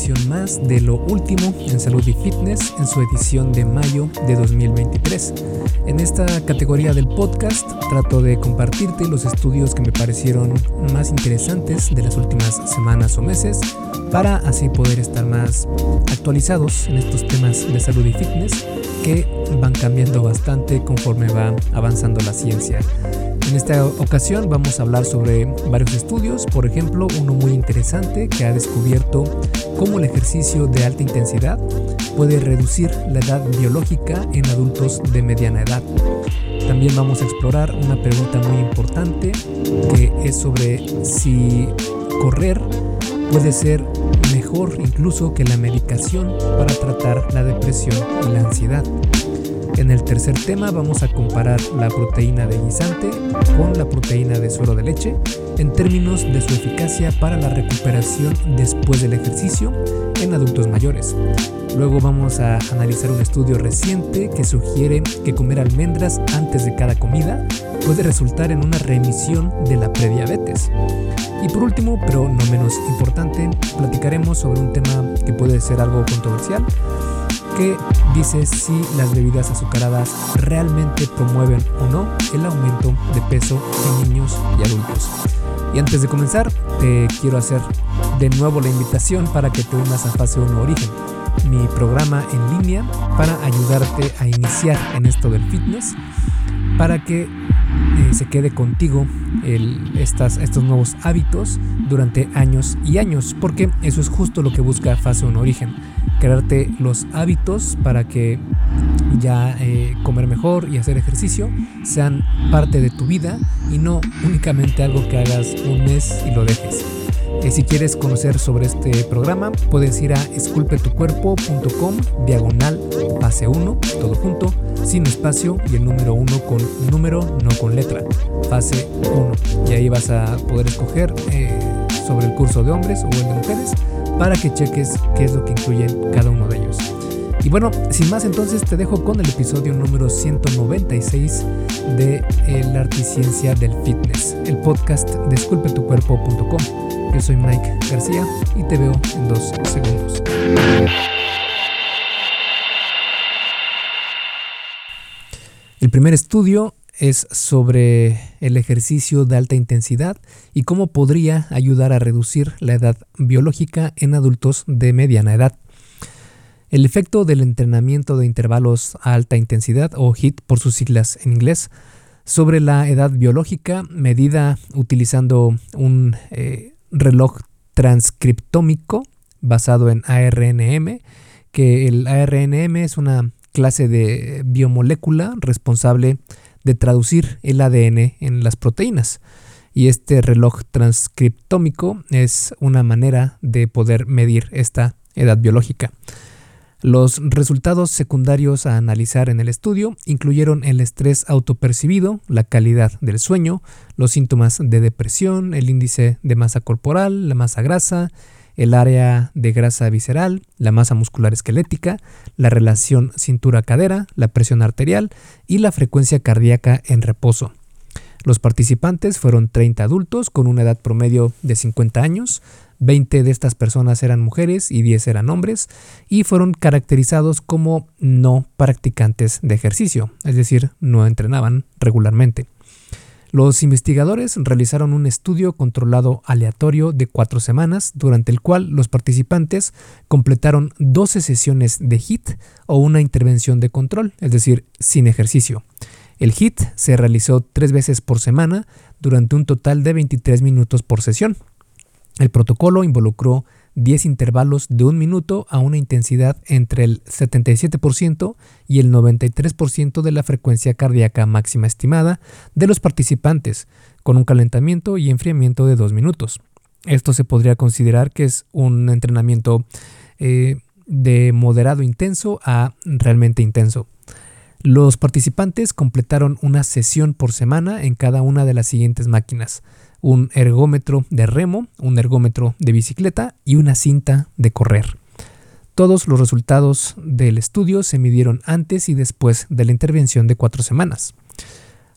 emisión más de lo último en salud y fitness en su edición de mayo de 2023. En esta categoría del podcast trato de compartirte los estudios que me parecieron más interesantes de las últimas semanas o meses para así poder estar más actualizados en estos temas de salud y fitness que van cambiando bastante conforme va avanzando la ciencia. En esta ocasión vamos a hablar sobre varios estudios, por ejemplo, uno muy interesante que ha descubierto cómo el ejercicio de alta intensidad puede reducir la edad biológica en adultos de mediana edad. También vamos a explorar una pregunta muy importante que es sobre si correr puede ser mejor incluso que la medicación para tratar la depresión y la ansiedad. En el tercer tema vamos a comparar la proteína de guisante con la proteína de suero de leche en términos de su eficacia para la recuperación después del ejercicio en adultos mayores. Luego vamos a analizar un estudio reciente que sugiere que comer almendras antes de cada comida puede resultar en una remisión de la prediabetes. Y por último, pero no menos importante, platicaremos sobre un tema que puede ser algo controversial, dice si las bebidas azucaradas realmente promueven o no el aumento de peso en niños y adultos. Y antes de comenzar, te quiero hacer de nuevo la invitación para que te unas a Fase 1 Origen, mi programa en línea para ayudarte a iniciar en esto del fitness, para que eh, se quede contigo estas, estos nuevos hábitos durante años y años, porque eso es justo lo que busca Fase 1 Origen, crearte los hábitos para que ya eh, comer mejor y hacer ejercicio sean parte de tu vida y no únicamente algo que hagas un mes y lo dejes. Eh, si quieres conocer sobre este programa, puedes ir a esculpetucuerpo.com diagonal fase 1, todo junto, sin espacio y el número 1 con número, no con letra, fase 1. Y ahí vas a poder escoger eh, sobre el curso de hombres o el de mujeres para que cheques qué es lo que incluyen cada uno de ellos. Y bueno, sin más entonces te dejo con el episodio número 196 de La Articiencia del Fitness, el podcast de esculpetucuerpo.com. Yo soy Mike García y te veo en dos segundos. El primer estudio es sobre el ejercicio de alta intensidad y cómo podría ayudar a reducir la edad biológica en adultos de mediana edad. El efecto del entrenamiento de intervalos a alta intensidad, o HIT por sus siglas en inglés, sobre la edad biológica, medida utilizando un eh, reloj transcriptómico basado en ARNM, que el ARNM es una clase de biomolécula responsable de traducir el ADN en las proteínas. Y este reloj transcriptómico es una manera de poder medir esta edad biológica. Los resultados secundarios a analizar en el estudio incluyeron el estrés autopercibido, la calidad del sueño, los síntomas de depresión, el índice de masa corporal, la masa grasa, el área de grasa visceral, la masa muscular esquelética, la relación cintura-cadera, la presión arterial y la frecuencia cardíaca en reposo. Los participantes fueron 30 adultos con una edad promedio de 50 años, 20 de estas personas eran mujeres y 10 eran hombres y fueron caracterizados como no practicantes de ejercicio, es decir, no entrenaban regularmente. Los investigadores realizaron un estudio controlado aleatorio de cuatro semanas, durante el cual los participantes completaron 12 sesiones de HIT o una intervención de control, es decir, sin ejercicio. El HIT se realizó tres veces por semana durante un total de 23 minutos por sesión. El protocolo involucró 10 intervalos de un minuto a una intensidad entre el 77% y el 93% de la frecuencia cardíaca máxima estimada de los participantes, con un calentamiento y enfriamiento de 2 minutos. Esto se podría considerar que es un entrenamiento eh, de moderado intenso a realmente intenso. Los participantes completaron una sesión por semana en cada una de las siguientes máquinas un ergómetro de remo, un ergómetro de bicicleta y una cinta de correr. Todos los resultados del estudio se midieron antes y después de la intervención de cuatro semanas.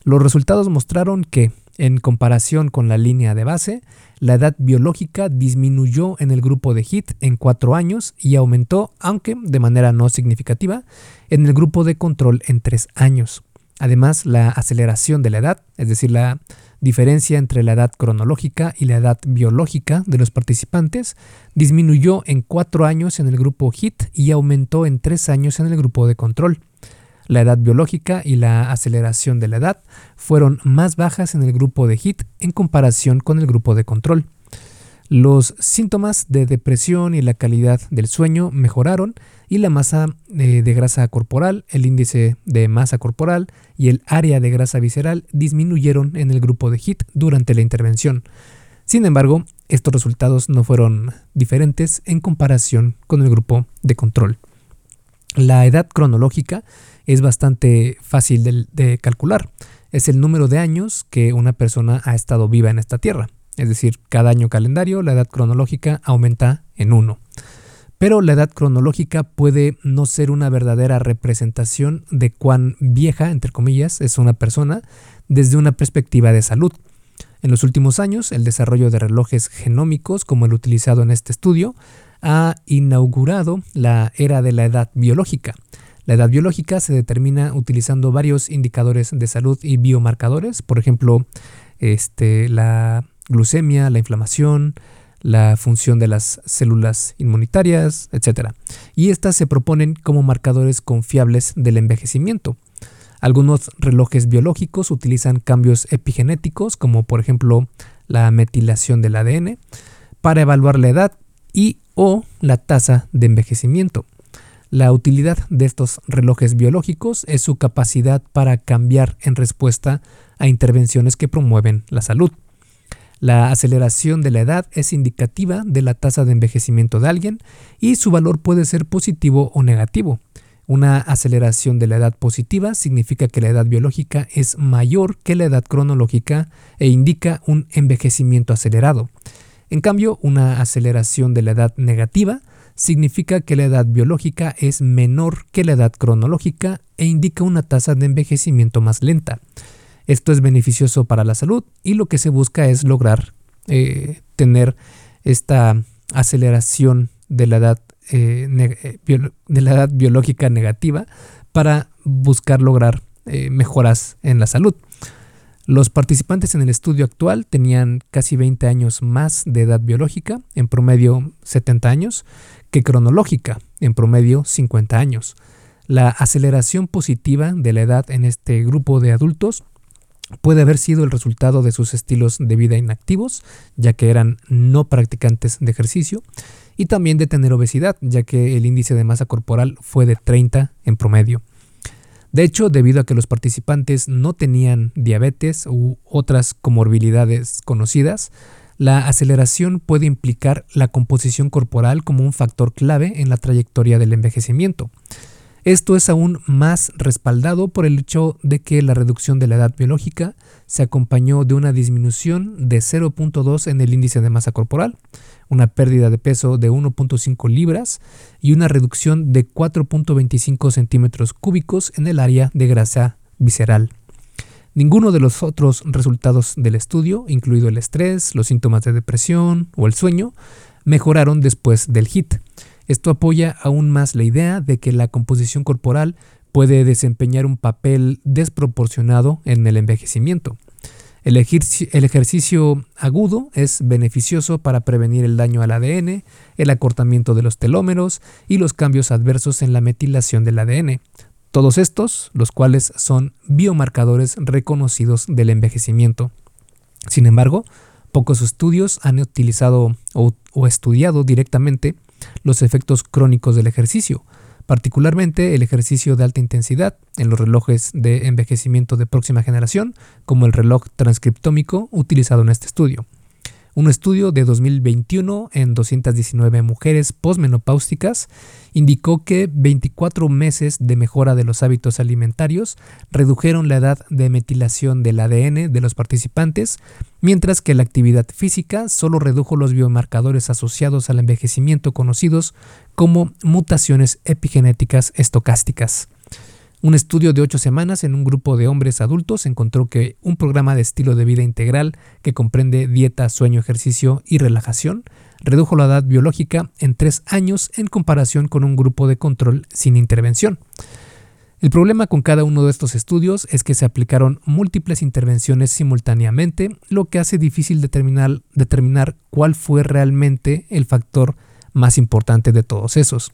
Los resultados mostraron que En comparación con la línea de base, la edad biológica disminuyó en el grupo de HIT en 4 años y aumentó, aunque de manera no significativa, en el grupo de control en 3 años. Además, la aceleración de la edad, es decir, la diferencia entre la edad cronológica y la edad biológica de los participantes, disminuyó en 4 años en el grupo HIT y aumentó en 3 años en el grupo de control. La edad biológica y la aceleración de la edad fueron más bajas en el grupo de HIT en comparación con el grupo de control. Los síntomas de depresión y la calidad del sueño mejoraron y la masa eh, de grasa corporal, el índice de masa corporal y el área de grasa visceral disminuyeron en el grupo de HIT durante la intervención. Sin embargo, estos resultados no fueron diferentes en comparación con el grupo de control. La edad cronológica es bastante fácil de, calcular. Es el número de años que una persona ha estado viva en esta tierra. Es decir, cada año calendario la edad cronológica aumenta en uno. Pero la edad cronológica puede no ser una verdadera representación de cuán vieja, entre comillas, es una persona desde una perspectiva de salud. En los últimos años, el desarrollo de relojes genómicos, como el utilizado en este estudio, ha inaugurado la era de la edad biológica, la edad biológica se determina utilizando varios indicadores de salud y biomarcadores, por ejemplo, este, la glucemia, la inflamación, la función de las células inmunitarias, etc. Y estas se proponen como marcadores confiables del envejecimiento. Algunos relojes biológicos utilizan cambios epigenéticos, como por ejemplo la metilación del ADN, para evaluar la edad y o la tasa de envejecimiento. La utilidad de estos relojes biológicos es su capacidad para cambiar en respuesta a intervenciones que promueven la salud. La aceleración de la edad es indicativa de la tasa de envejecimiento de alguien y su valor puede ser positivo o negativo. Una aceleración de la edad positiva significa que la edad biológica es mayor que la edad cronológica e indica un envejecimiento acelerado. En cambio, una aceleración de la edad negativa significa que la edad biológica es menor que la edad cronológica e indica una tasa de envejecimiento más lenta. Esto es beneficioso para la salud y lo que se busca es lograr eh, tener esta aceleración de la, edad, eh, eh, de la edad biológica negativa para buscar lograr mejoras en la salud. Los participantes en el estudio actual tenían casi 20 años más de edad biológica, en promedio 70 años, que cronológica, en promedio 50 años. La aceleración positiva de la edad en este grupo de adultos puede haber sido el resultado de sus estilos de vida inactivos, ya que eran no practicantes de ejercicio, y también de tener obesidad, ya que el índice de masa corporal fue de 30 en promedio. De hecho, debido a que los participantes no tenían diabetes u otras comorbilidades conocidas, la aceleración puede implicar la composición corporal como un factor clave en la trayectoria del envejecimiento. Esto es aún más respaldado por el hecho de que la reducción de la edad biológica se acompañó de una disminución de 0.2 en el índice de masa corporal, una pérdida de peso de 1.5 libras y una reducción de 4.25 centímetros cúbicos en el área de grasa visceral. Ninguno de los otros resultados del estudio, incluido el estrés, los síntomas de depresión o el sueño, mejoraron después del HIT. Esto apoya aún más la idea de que la composición corporal puede desempeñar un papel desproporcionado en el envejecimiento. El, ejercicio agudo es beneficioso para prevenir el daño al ADN, el acortamiento de los telómeros y los cambios adversos en la metilación del ADN, todos estos, los cuales son biomarcadores reconocidos del envejecimiento. Sin embargo, pocos estudios han utilizado o, estudiado directamente los efectos crónicos del ejercicio, particularmente el ejercicio de alta intensidad en los relojes de envejecimiento de próxima generación, como el reloj transcriptómico utilizado en este estudio. Un estudio de 2021 en 219 mujeres posmenopáusticas indicó que 24 meses de mejora de los hábitos alimentarios redujeron la edad de metilación del ADN de los participantes, mientras que la actividad física solo redujo los biomarcadores asociados al envejecimiento conocidos como mutaciones epigenéticas estocásticas. Un estudio de ocho semanas en un grupo de hombres adultos encontró que un programa de estilo de vida integral que comprende dieta, sueño, ejercicio y relajación redujo la edad biológica en tres años en comparación con un grupo de control sin intervención. El problema con cada uno de estos estudios es que se aplicaron múltiples intervenciones simultáneamente, lo que hace difícil determinar, cuál fue realmente el factor más importante de todos esos.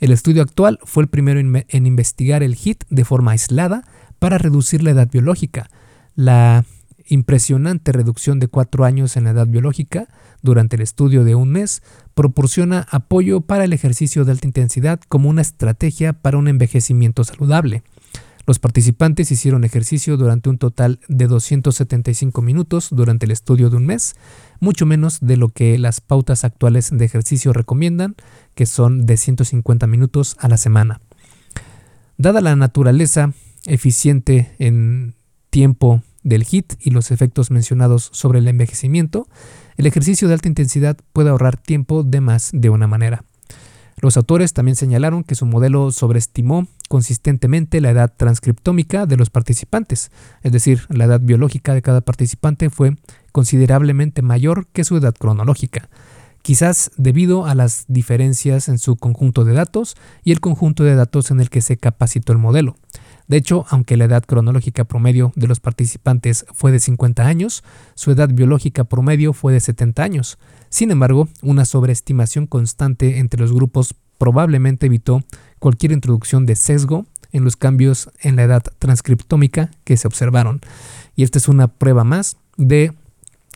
El estudio actual fue el primero en, investigar el HIT de forma aislada para reducir la edad biológica. La impresionante reducción de cuatro años en la edad biológica durante el estudio de un mes proporciona apoyo para el ejercicio de alta intensidad como una estrategia para un envejecimiento saludable. Los participantes hicieron ejercicio durante un total de 275 minutos durante el estudio de un mes, mucho menos de lo que las pautas actuales de ejercicio recomiendan, que son de 150 minutos a la semana. Dada la naturaleza eficiente en tiempo del HIT y los efectos mencionados sobre el envejecimiento, el ejercicio de alta intensidad puede ahorrar tiempo de más de una manera. Los autores también señalaron que su modelo sobreestimó consistentemente la edad transcriptómica de los participantes, es decir, la edad biológica de cada participante fue considerablemente mayor que su edad cronológica, quizás debido a las diferencias en su conjunto de datos y el conjunto de datos en el que se capacitó el modelo. De hecho, aunque la edad cronológica promedio de los participantes fue de 50 años, su edad biológica promedio fue de 70 años. Sin embargo, una sobreestimación constante entre los grupos probablemente evitó cualquier introducción de sesgo en los cambios en la edad transcriptómica que se observaron. Y esta es una prueba más de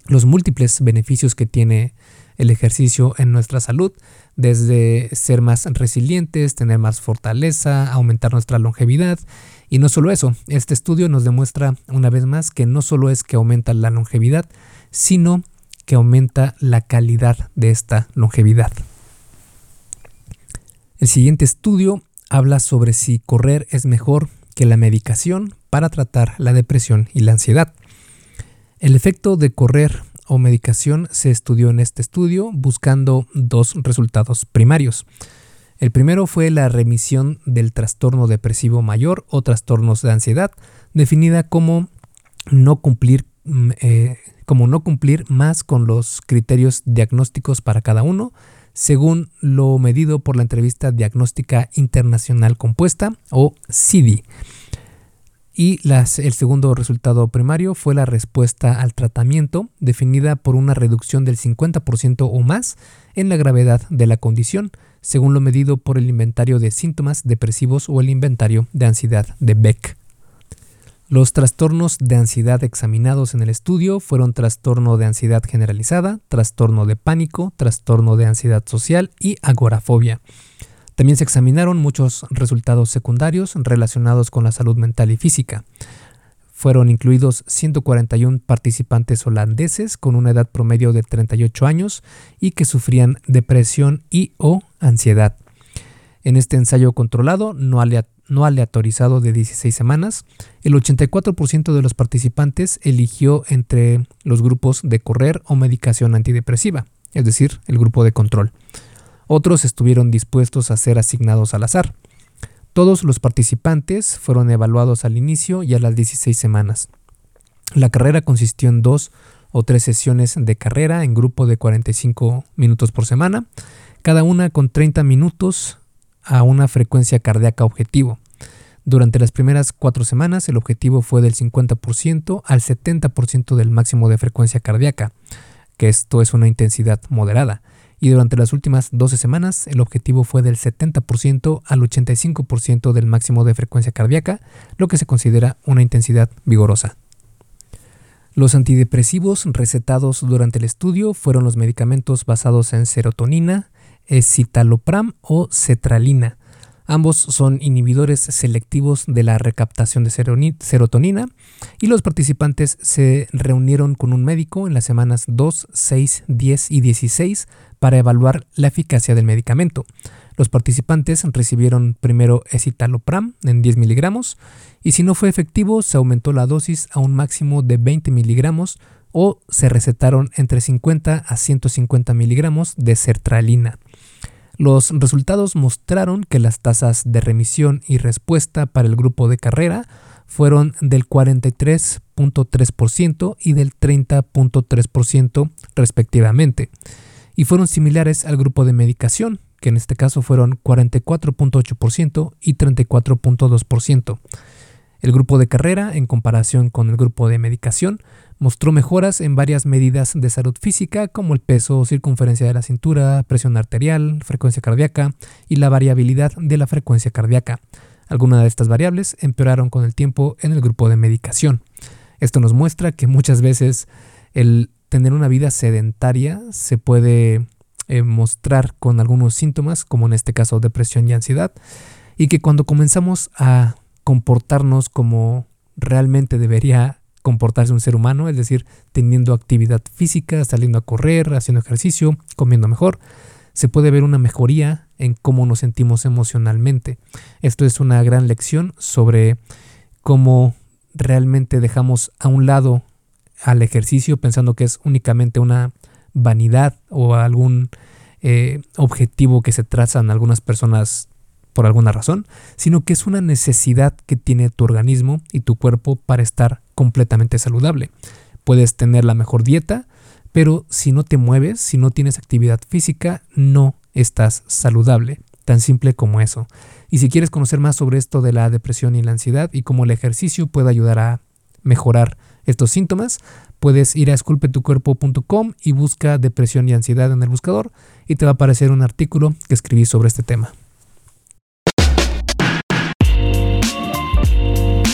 los múltiples beneficios que tiene el ejercicio en nuestra salud, desde ser más resilientes, tener más fortaleza, aumentar nuestra longevidad. Y no solo eso, este estudio nos demuestra una vez más que no solo es que aumenta la longevidad, sino que aumenta la calidad de esta longevidad. El siguiente estudio habla sobre si correr es mejor que la medicación para tratar la depresión y la ansiedad. El efecto de correr o medicación se estudió en este estudio buscando dos resultados primarios. El primero fue la remisión del trastorno depresivo mayor o trastornos de ansiedad, definida como no cumplir, mm, eh, como no cumplir más con los criterios diagnósticos para cada uno, según lo medido por la entrevista diagnóstica internacional compuesta o CIDI. Y el segundo resultado primario fue la respuesta al tratamiento, definida por una reducción del 50% o más en la gravedad de la condición, según lo medido por el inventario de síntomas depresivos o el inventario de ansiedad de Beck. Los trastornos de ansiedad examinados en el estudio fueron trastorno de ansiedad generalizada, trastorno de pánico, trastorno de ansiedad social y agorafobia. También se examinaron muchos resultados secundarios relacionados con la salud mental y física. Fueron incluidos 141 participantes holandeses con una edad promedio de 38 años y que sufrían depresión y o ansiedad. En este ensayo controlado, no, aleatorizado de 16 semanas, el 84% de los participantes eligió entre los grupos de correr o medicación antidepresiva, es decir, el grupo de control. Otros estuvieron dispuestos a ser asignados al azar. Todos los participantes fueron evaluados al inicio y a las 16 semanas. La carrera consistió en dos o tres sesiones de carrera en grupo de 45 minutos por semana, cada una con 30 minutos a una frecuencia cardíaca objetivo. Durante las primeras cuatro semanas el objetivo fue del 50% al 70% del máximo de frecuencia cardíaca, que esto es una intensidad moderada y durante las últimas 12 semanas el objetivo fue del 70% al 85% del máximo de frecuencia cardíaca, lo que se considera una intensidad vigorosa. Los antidepresivos recetados durante el estudio fueron los medicamentos basados en serotonina, escitalopram o cetralina, Ambos son inhibidores selectivos de la recaptación de serotonina y los participantes se reunieron con un médico en las semanas 2, 6, 10 y 16 para evaluar la eficacia del medicamento. Los participantes recibieron primero escitalopram en 10 miligramos y si no fue efectivo se aumentó la dosis a un máximo de 20 miligramos o se recetaron entre 50 a 150 miligramos de sertralina. Los resultados mostraron que las tasas de remisión y respuesta para el grupo de carrera fueron del 43.3% y del 30.3% respectivamente, y fueron similares al grupo de medicación, que en este caso fueron 44.8% y 34.2%. El grupo de carrera, en comparación con el grupo de medicación, mostró mejoras en varias medidas de salud física como el peso, circunferencia de la cintura, presión arterial, frecuencia cardíaca y la variabilidad de la frecuencia cardíaca. Algunas de estas variables empeoraron con el tiempo en el grupo de medicación. Esto nos muestra que muchas veces el tener una vida sedentaria se puede eh, mostrar con algunos síntomas, como en este caso depresión y ansiedad, y que cuando comenzamos a comportarnos como realmente debería comportarse un ser humano, es decir, teniendo actividad física, saliendo a correr, haciendo ejercicio, comiendo mejor, se puede ver una mejoría en cómo nos sentimos emocionalmente. Esto es una gran lección sobre cómo realmente dejamos a un lado al ejercicio pensando que es únicamente una vanidad o algún eh, objetivo que se trazan algunas personas por alguna razón, sino que es una necesidad que tiene tu organismo y tu cuerpo para estar completamente saludable. Puedes tener la mejor dieta, pero si no te mueves, si no tienes actividad física, no estás saludable. Tan simple como eso. Y si quieres conocer más sobre esto de la depresión y la ansiedad y cómo el ejercicio puede ayudar a mejorar estos síntomas, puedes ir a esculpetucuerpo.com y busca depresión y ansiedad en el buscador y te va a aparecer un artículo que escribí sobre este tema.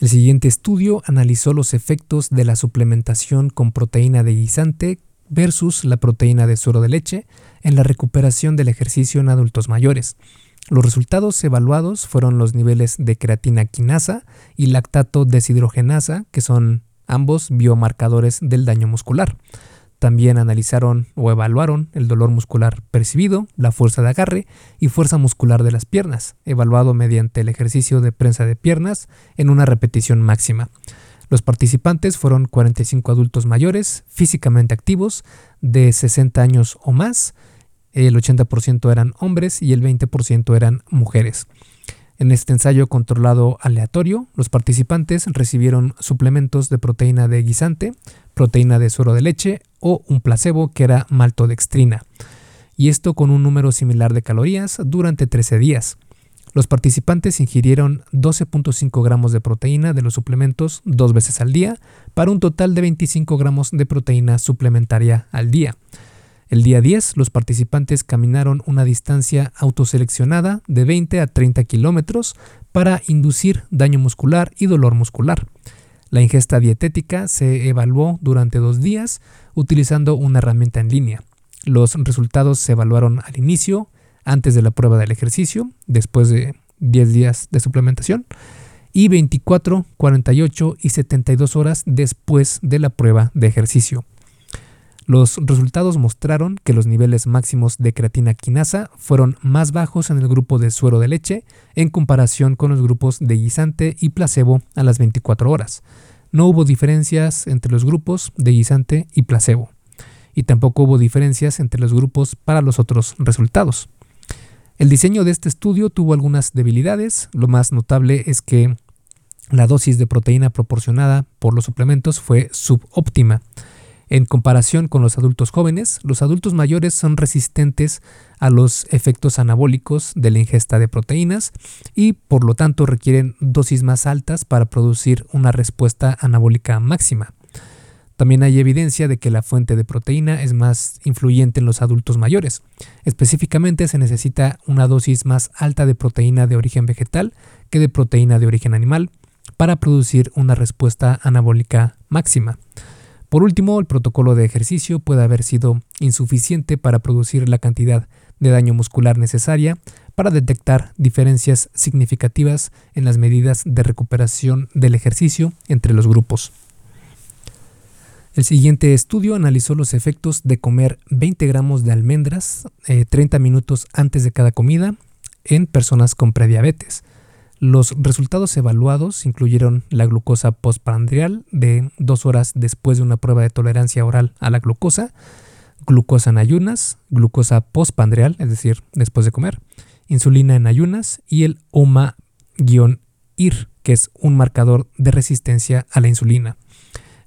El siguiente estudio analizó los efectos de la suplementación con proteína de guisante versus la proteína de suero de leche en la recuperación del ejercicio en adultos mayores. Los resultados evaluados fueron los niveles de creatina quinasa y lactato deshidrogenasa, que son ambos biomarcadores del daño muscular. También analizaron o evaluaron el dolor muscular percibido, la fuerza de agarre y fuerza muscular de las piernas, evaluado mediante el ejercicio de prensa de piernas en una repetición máxima. Los participantes fueron 45 adultos mayores, físicamente activos, de 60 años o más, el 80% eran hombres y el 20% eran mujeres. En este ensayo controlado aleatorio, los participantes recibieron suplementos de proteína de guisante, proteína de suero de leche o un placebo que era maltodextrina, y esto con un número similar de calorías durante 13 días. Los participantes ingirieron 12.5 gramos de proteína de los suplementos dos veces al día para un total de 25 gramos de proteína suplementaria al día. El día 10, los participantes caminaron una distancia autoseleccionada de 20 a 30 kilómetros para inducir daño muscular y dolor muscular. La ingesta dietética se evaluó durante dos días utilizando una herramienta en línea. Los resultados se evaluaron al inicio, antes de la prueba del ejercicio, después de 10 días de suplementación, y 24, 48 y 72 horas después de la prueba de ejercicio. Los resultados mostraron que los niveles máximos de creatina quinasa fueron más bajos en el grupo de suero de leche en comparación con los grupos de guisante y placebo a las 24 horas. No hubo diferencias entre los grupos de guisante y placebo, y tampoco hubo diferencias entre los grupos para los otros resultados. El diseño de este estudio tuvo algunas debilidades. Lo más notable es que la dosis de proteína proporcionada por los suplementos fue subóptima. En comparación con los adultos jóvenes, los adultos mayores son resistentes a los efectos anabólicos de la ingesta de proteínas y por lo tanto requieren dosis más altas para producir una respuesta anabólica máxima. También hay evidencia de que la fuente de proteína es más influyente en los adultos mayores. Específicamente se necesita una dosis más alta de proteína de origen vegetal que de proteína de origen animal para producir una respuesta anabólica máxima. Por último, el protocolo de ejercicio puede haber sido insuficiente para producir la cantidad de daño muscular necesaria para detectar diferencias significativas en las medidas de recuperación del ejercicio entre los grupos. El siguiente estudio analizó los efectos de comer 20 gramos de almendras 30 eh, minutos antes de cada comida en personas con prediabetes. Los resultados evaluados incluyeron la glucosa postprandial de dos horas después de una prueba de tolerancia oral a la glucosa, glucosa en ayunas, glucosa postprandial, es decir, después de comer, insulina en ayunas y el OMA-IR, que es un marcador de resistencia a la insulina.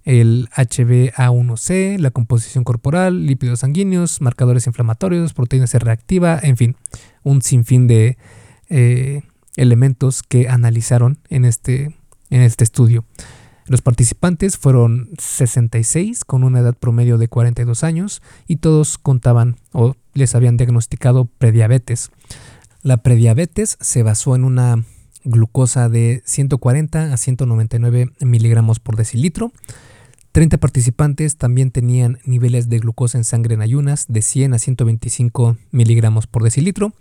El HbA1c, la composición corporal, lípidos sanguíneos, marcadores inflamatorios, proteína C reactiva, en fin, un sinfín de eh, elementos que analizaron en este, en este estudio. Los participantes fueron 66 con una edad promedio de 42 años y todos contaban o les habían diagnosticado prediabetes. La prediabetes se basó en una glucosa de 140 a 199 miligramos por decilitro 30 participantes también tenían niveles de glucosa en sangre en ayunas de 100 a 125 miligramos por decilitro,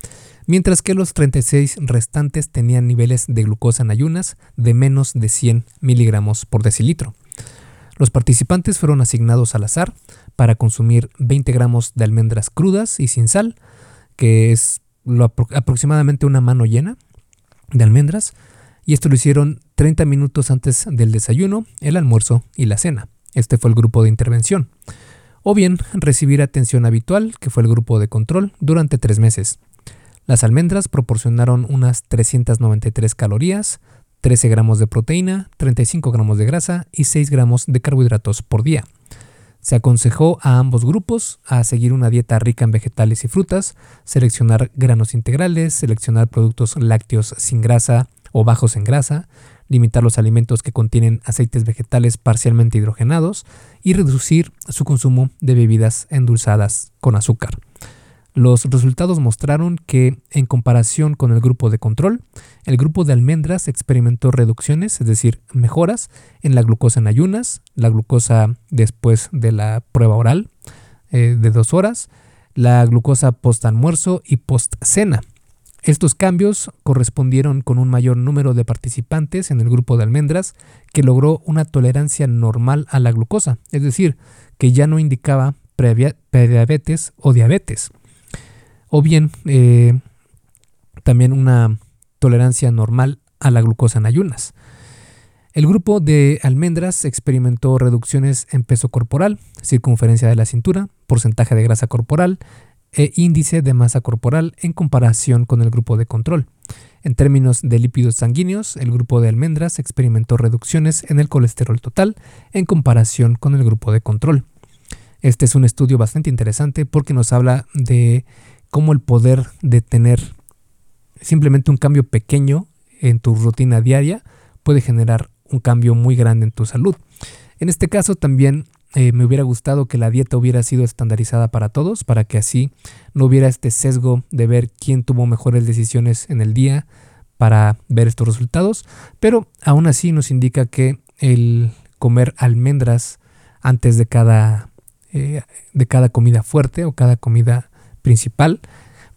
mientras que los 36 restantes tenían niveles de glucosa en ayunas de menos de 100 miligramos por decilitro. Los participantes fueron asignados al azar para consumir 20 gramos de almendras crudas y sin sal, que es aproximadamente una mano llena de almendras, y esto lo hicieron 30 minutos antes del desayuno, el almuerzo y la cena. Este fue el grupo de intervención. O bien recibir atención habitual, que fue el grupo de control, durante tres meses. Las almendras proporcionaron unas 393 calorías, 13 gramos de proteína, 35 gramos de grasa y 6 gramos de carbohidratos por día. Se aconsejó a ambos grupos a seguir una dieta rica en vegetales y frutas, seleccionar granos integrales, seleccionar productos lácteos sin grasa o bajos en grasa, limitar los alimentos que contienen aceites vegetales parcialmente hidrogenados y reducir su consumo de bebidas endulzadas con azúcar. Los resultados mostraron que, en comparación con el grupo de control, el grupo de almendras experimentó reducciones, es decir, mejoras en la glucosa en ayunas, la glucosa después de la prueba oral eh, de dos horas, la glucosa post almuerzo y post cena, estos cambios correspondieron con un mayor número de participantes en el grupo de almendras que logró una tolerancia normal a la glucosa, es decir, que ya no indicaba prediabetes o diabetes, o bien eh, también una tolerancia normal a la glucosa en ayunas. El grupo de almendras experimentó reducciones en peso corporal, circunferencia de la cintura, porcentaje de grasa corporal, e índice de masa corporal en comparación con el grupo de control. En términos de lípidos sanguíneos, el grupo de almendras experimentó reducciones en el colesterol total en comparación con el grupo de control. Este es un estudio bastante interesante porque nos habla de cómo el poder de tener simplemente un cambio pequeño en tu rutina diaria puede generar un cambio muy grande en tu salud. En este caso también eh, me hubiera gustado que la dieta hubiera sido estandarizada para todos, para que así no hubiera este sesgo de ver quién tuvo mejores decisiones en el día para ver estos resultados, pero aún así nos indica que el comer almendras antes de cada, eh, de cada comida fuerte o cada comida principal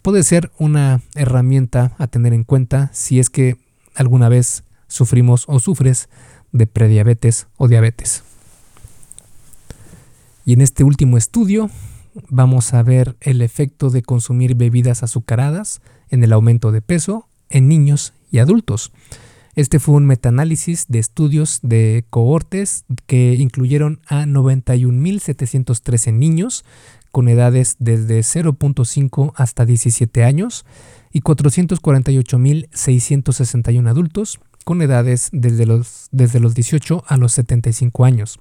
puede ser una herramienta a tener en cuenta si es que alguna vez sufrimos o sufres de prediabetes o diabetes. Y en este último estudio vamos a ver el efecto de consumir bebidas azucaradas en el aumento de peso en niños y adultos. Este fue un metaanálisis de estudios de cohortes que incluyeron a 91.713 niños con edades desde 0.5 hasta 17 años y 448.661 adultos con edades desde los, desde los 18 a los 75 años.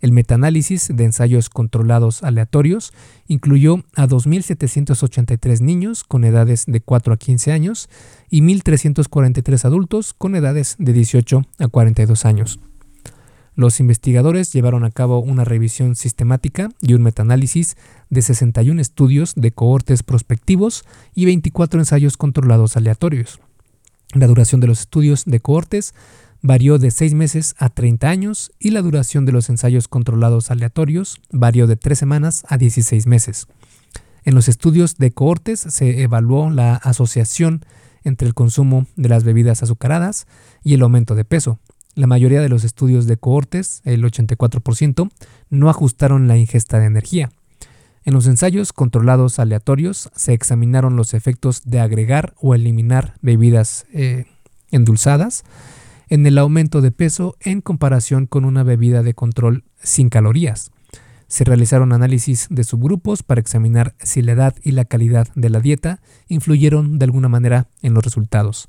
El metaanálisis de ensayos controlados aleatorios incluyó a 2.783 niños con edades de 4 a 15 años y 1.343 adultos con edades de 18 a 42 años. Los investigadores llevaron a cabo una revisión sistemática y un metaanálisis de 61 estudios de cohortes prospectivos y 24 ensayos controlados aleatorios. La duración de los estudios de cohortes varió de 6 meses a 30 años y la duración de los ensayos controlados aleatorios varió de 3 semanas a 16 meses. En los estudios de cohortes se evaluó la asociación entre el consumo de las bebidas azucaradas y el aumento de peso. La mayoría de los estudios de cohortes, el 84%, no ajustaron la ingesta de energía. En los ensayos controlados aleatorios se examinaron los efectos de agregar o eliminar bebidas eh, endulzadas en el aumento de peso en comparación con una bebida de control sin calorías. Se realizaron análisis de subgrupos para examinar si la edad y la calidad de la dieta influyeron de alguna manera en los resultados.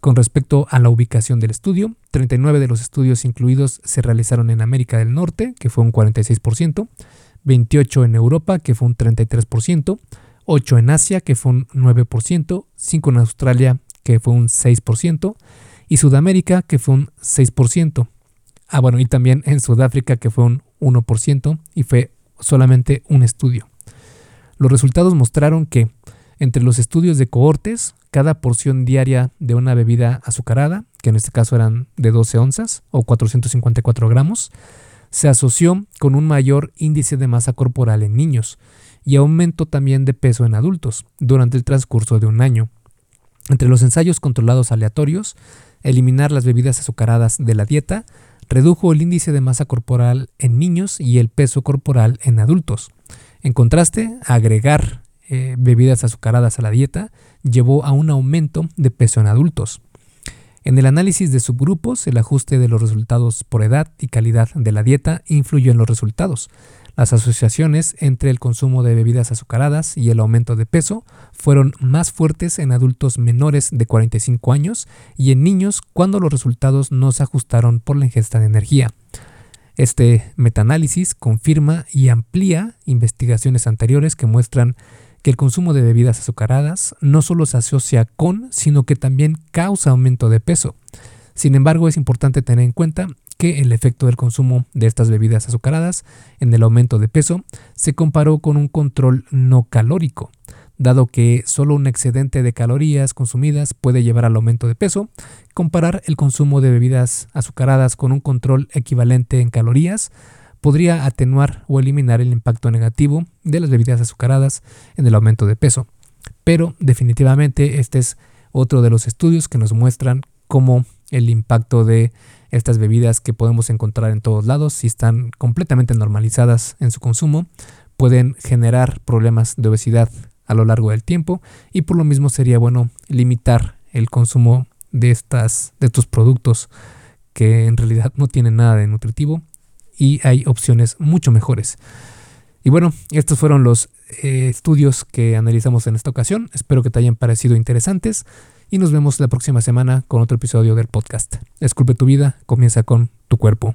Con respecto a la ubicación del estudio, 39 de los estudios incluidos se realizaron en América del Norte, que fue un 46%, 28 en Europa, que fue un 33%, 8 en Asia, que fue un 9%, 5 en Australia, que fue un 6%, y Sudamérica, que fue un 6%. Ah, bueno, y también en Sudáfrica, que fue un 1%, y fue solamente un estudio. Los resultados mostraron que entre los estudios de cohortes, cada porción diaria de una bebida azucarada, que en este caso eran de 12 onzas o 454 gramos, se asoció con un mayor índice de masa corporal en niños y aumento también de peso en adultos durante el transcurso de un año. Entre los ensayos controlados aleatorios, eliminar las bebidas azucaradas de la dieta redujo el índice de masa corporal en niños y el peso corporal en adultos. En contraste, agregar eh, bebidas azucaradas a la dieta llevó a un aumento de peso en adultos. En el análisis de subgrupos, el ajuste de los resultados por edad y calidad de la dieta influyó en los resultados. Las asociaciones entre el consumo de bebidas azucaradas y el aumento de peso fueron más fuertes en adultos menores de 45 años y en niños cuando los resultados no se ajustaron por la ingesta de energía. Este metaanálisis confirma y amplía investigaciones anteriores que muestran que el consumo de bebidas azucaradas no solo se asocia con, sino que también causa aumento de peso. Sin embargo, es importante tener en cuenta el efecto del consumo de estas bebidas azucaradas en el aumento de peso se comparó con un control no calórico. Dado que solo un excedente de calorías consumidas puede llevar al aumento de peso, comparar el consumo de bebidas azucaradas con un control equivalente en calorías podría atenuar o eliminar el impacto negativo de las bebidas azucaradas en el aumento de peso. Pero definitivamente este es otro de los estudios que nos muestran cómo el impacto de estas bebidas que podemos encontrar en todos lados, si están completamente normalizadas en su consumo, pueden generar problemas de obesidad a lo largo del tiempo y por lo mismo sería bueno limitar el consumo de estas de estos productos que en realidad no tienen nada de nutritivo y hay opciones mucho mejores. Y bueno, estos fueron los eh, estudios que analizamos en esta ocasión. Espero que te hayan parecido interesantes y nos vemos la próxima semana con otro episodio del podcast. Esculpe tu vida, comienza con tu cuerpo.